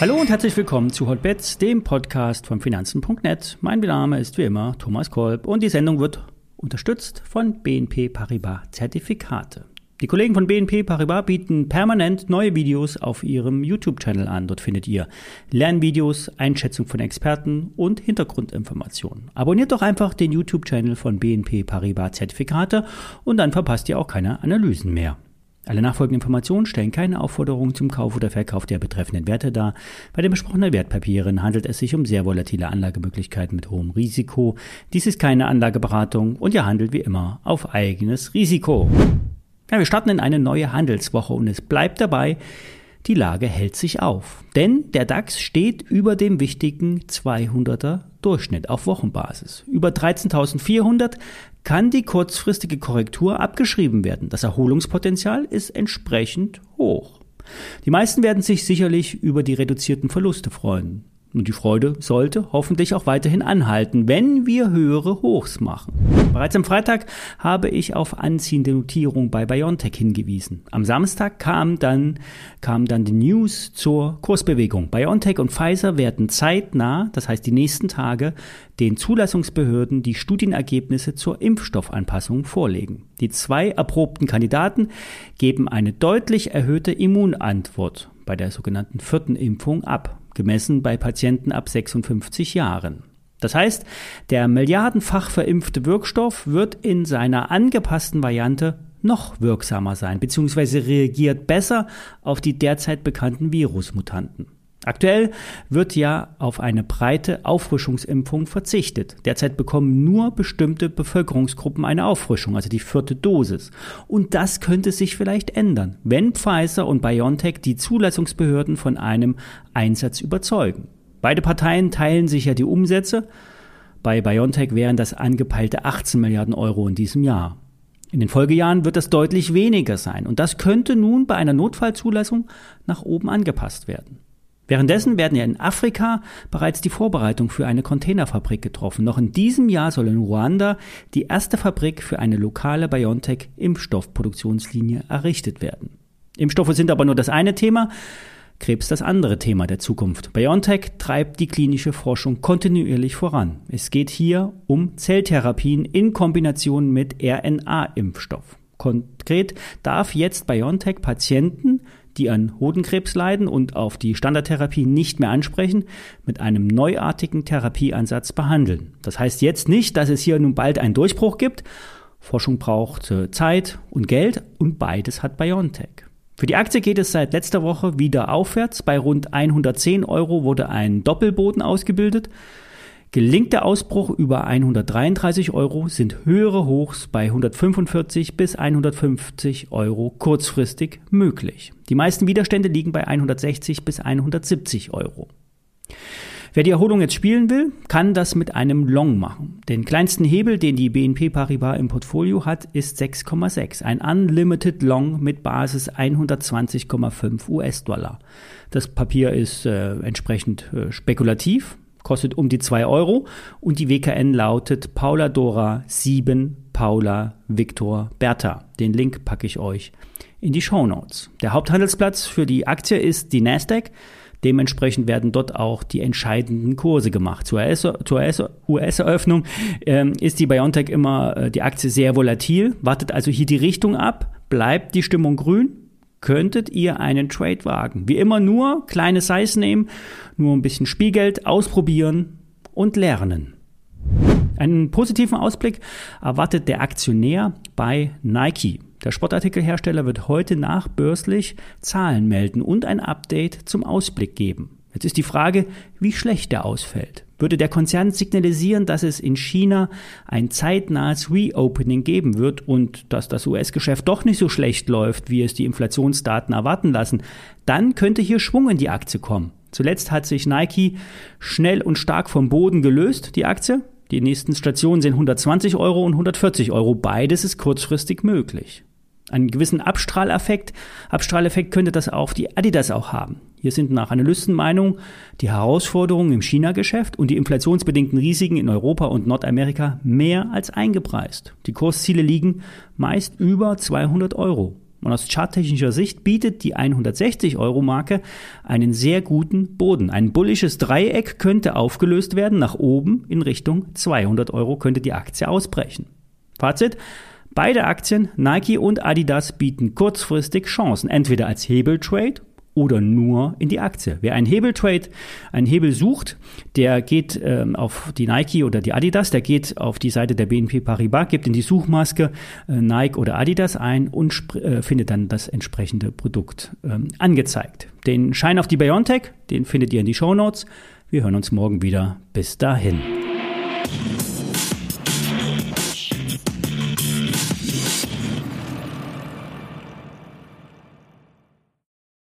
Hallo und herzlich willkommen zu Hotbets, dem Podcast von Finanzen.net. Mein Name ist wie immer Thomas Kolb und die Sendung wird unterstützt von BNP Paribas Zertifikate. Die Kollegen von BNP Paribas bieten permanent neue Videos auf ihrem YouTube-Channel an. Dort findet ihr Lernvideos, Einschätzung von Experten und Hintergrundinformationen. Abonniert doch einfach den YouTube-Channel von BNP Paribas Zertifikate und dann verpasst ihr auch keine Analysen mehr. Alle nachfolgenden Informationen stellen keine Aufforderung zum Kauf oder Verkauf der betreffenden Werte dar. Bei den besprochenen Wertpapieren handelt es sich um sehr volatile Anlagemöglichkeiten mit hohem Risiko. Dies ist keine Anlageberatung und ihr handelt wie immer auf eigenes Risiko. Ja, wir starten in eine neue Handelswoche und es bleibt dabei, die Lage hält sich auf. Denn der DAX steht über dem wichtigen 200er Durchschnitt auf Wochenbasis. Über 13.400 kann die kurzfristige Korrektur abgeschrieben werden. Das Erholungspotenzial ist entsprechend hoch. Die meisten werden sich sicherlich über die reduzierten Verluste freuen. Und die Freude sollte hoffentlich auch weiterhin anhalten, wenn wir höhere Hochs machen. Bereits am Freitag habe ich auf anziehende Notierung bei BioNTech hingewiesen. Am Samstag kam dann, kam dann die News zur Kursbewegung. BioNTech und Pfizer werden zeitnah, das heißt die nächsten Tage, den Zulassungsbehörden die Studienergebnisse zur Impfstoffanpassung vorlegen. Die zwei erprobten Kandidaten geben eine deutlich erhöhte Immunantwort bei der sogenannten vierten Impfung ab gemessen bei Patienten ab 56 Jahren. Das heißt, der milliardenfach verimpfte Wirkstoff wird in seiner angepassten Variante noch wirksamer sein, beziehungsweise reagiert besser auf die derzeit bekannten Virusmutanten. Aktuell wird ja auf eine breite Auffrischungsimpfung verzichtet. Derzeit bekommen nur bestimmte Bevölkerungsgruppen eine Auffrischung, also die vierte Dosis. Und das könnte sich vielleicht ändern, wenn Pfizer und BioNTech die Zulassungsbehörden von einem Einsatz überzeugen. Beide Parteien teilen sich ja die Umsätze. Bei BioNTech wären das angepeilte 18 Milliarden Euro in diesem Jahr. In den Folgejahren wird das deutlich weniger sein und das könnte nun bei einer Notfallzulassung nach oben angepasst werden. Währenddessen werden ja in Afrika bereits die Vorbereitungen für eine Containerfabrik getroffen. Noch in diesem Jahr soll in Ruanda die erste Fabrik für eine lokale BioNTech-Impfstoffproduktionslinie errichtet werden. Impfstoffe sind aber nur das eine Thema. Krebs das andere Thema der Zukunft. BioNTech treibt die klinische Forschung kontinuierlich voran. Es geht hier um Zelltherapien in Kombination mit RNA-Impfstoff. Konkret darf jetzt BioNTech Patienten die an Hodenkrebs leiden und auf die Standardtherapie nicht mehr ansprechen, mit einem neuartigen Therapieansatz behandeln. Das heißt jetzt nicht, dass es hier nun bald einen Durchbruch gibt. Forschung braucht äh, Zeit und Geld und beides hat BioNTech. Für die Aktie geht es seit letzter Woche wieder aufwärts. Bei rund 110 Euro wurde ein Doppelboden ausgebildet. Gelingt der Ausbruch über 133 Euro, sind höhere Hochs bei 145 bis 150 Euro kurzfristig möglich. Die meisten Widerstände liegen bei 160 bis 170 Euro. Wer die Erholung jetzt spielen will, kann das mit einem Long machen. Den kleinsten Hebel, den die BNP Paribas im Portfolio hat, ist 6,6. Ein Unlimited Long mit Basis 120,5 US-Dollar. Das Papier ist äh, entsprechend äh, spekulativ, kostet um die 2 Euro und die WKN lautet Paula Dora 7 Paula Victor Bertha. Den Link packe ich euch in die Show Notes. Der Haupthandelsplatz für die Aktie ist die Nasdaq. Dementsprechend werden dort auch die entscheidenden Kurse gemacht. Zur US-Eröffnung ähm, ist die BioNTech immer äh, die Aktie sehr volatil, wartet also hier die Richtung ab, bleibt die Stimmung grün, könntet ihr einen Trade wagen. Wie immer nur kleine Size nehmen, nur ein bisschen Spielgeld ausprobieren und lernen. Einen positiven Ausblick erwartet der Aktionär bei Nike. Der Sportartikelhersteller wird heute nachbörslich Zahlen melden und ein Update zum Ausblick geben. Jetzt ist die Frage, wie schlecht der ausfällt. Würde der Konzern signalisieren, dass es in China ein zeitnahes Reopening geben wird und dass das US-Geschäft doch nicht so schlecht läuft, wie es die Inflationsdaten erwarten lassen, dann könnte hier Schwung in die Aktie kommen. Zuletzt hat sich Nike schnell und stark vom Boden gelöst, die Aktie. Die nächsten Stationen sind 120 Euro und 140 Euro. Beides ist kurzfristig möglich. Einen gewissen Abstrahleffekt, Abstrahleffekt könnte das auf die Adidas auch haben. Hier sind nach Analystenmeinung die Herausforderungen im China-Geschäft und die inflationsbedingten Risiken in Europa und Nordamerika mehr als eingepreist. Die Kursziele liegen meist über 200 Euro. Und aus charttechnischer Sicht bietet die 160-Euro-Marke einen sehr guten Boden. Ein bullisches Dreieck könnte aufgelöst werden. Nach oben in Richtung 200 Euro könnte die Aktie ausbrechen. Fazit. Beide Aktien, Nike und Adidas, bieten kurzfristig Chancen, entweder als Hebeltrade oder nur in die Aktie. Wer einen Hebeltrade, einen Hebel sucht, der geht ähm, auf die Nike oder die Adidas, der geht auf die Seite der BNP Paribas, gibt in die Suchmaske äh, Nike oder Adidas ein und äh, findet dann das entsprechende Produkt ähm, angezeigt. Den Schein auf die Biontech, den findet ihr in die Show Notes. Wir hören uns morgen wieder. Bis dahin.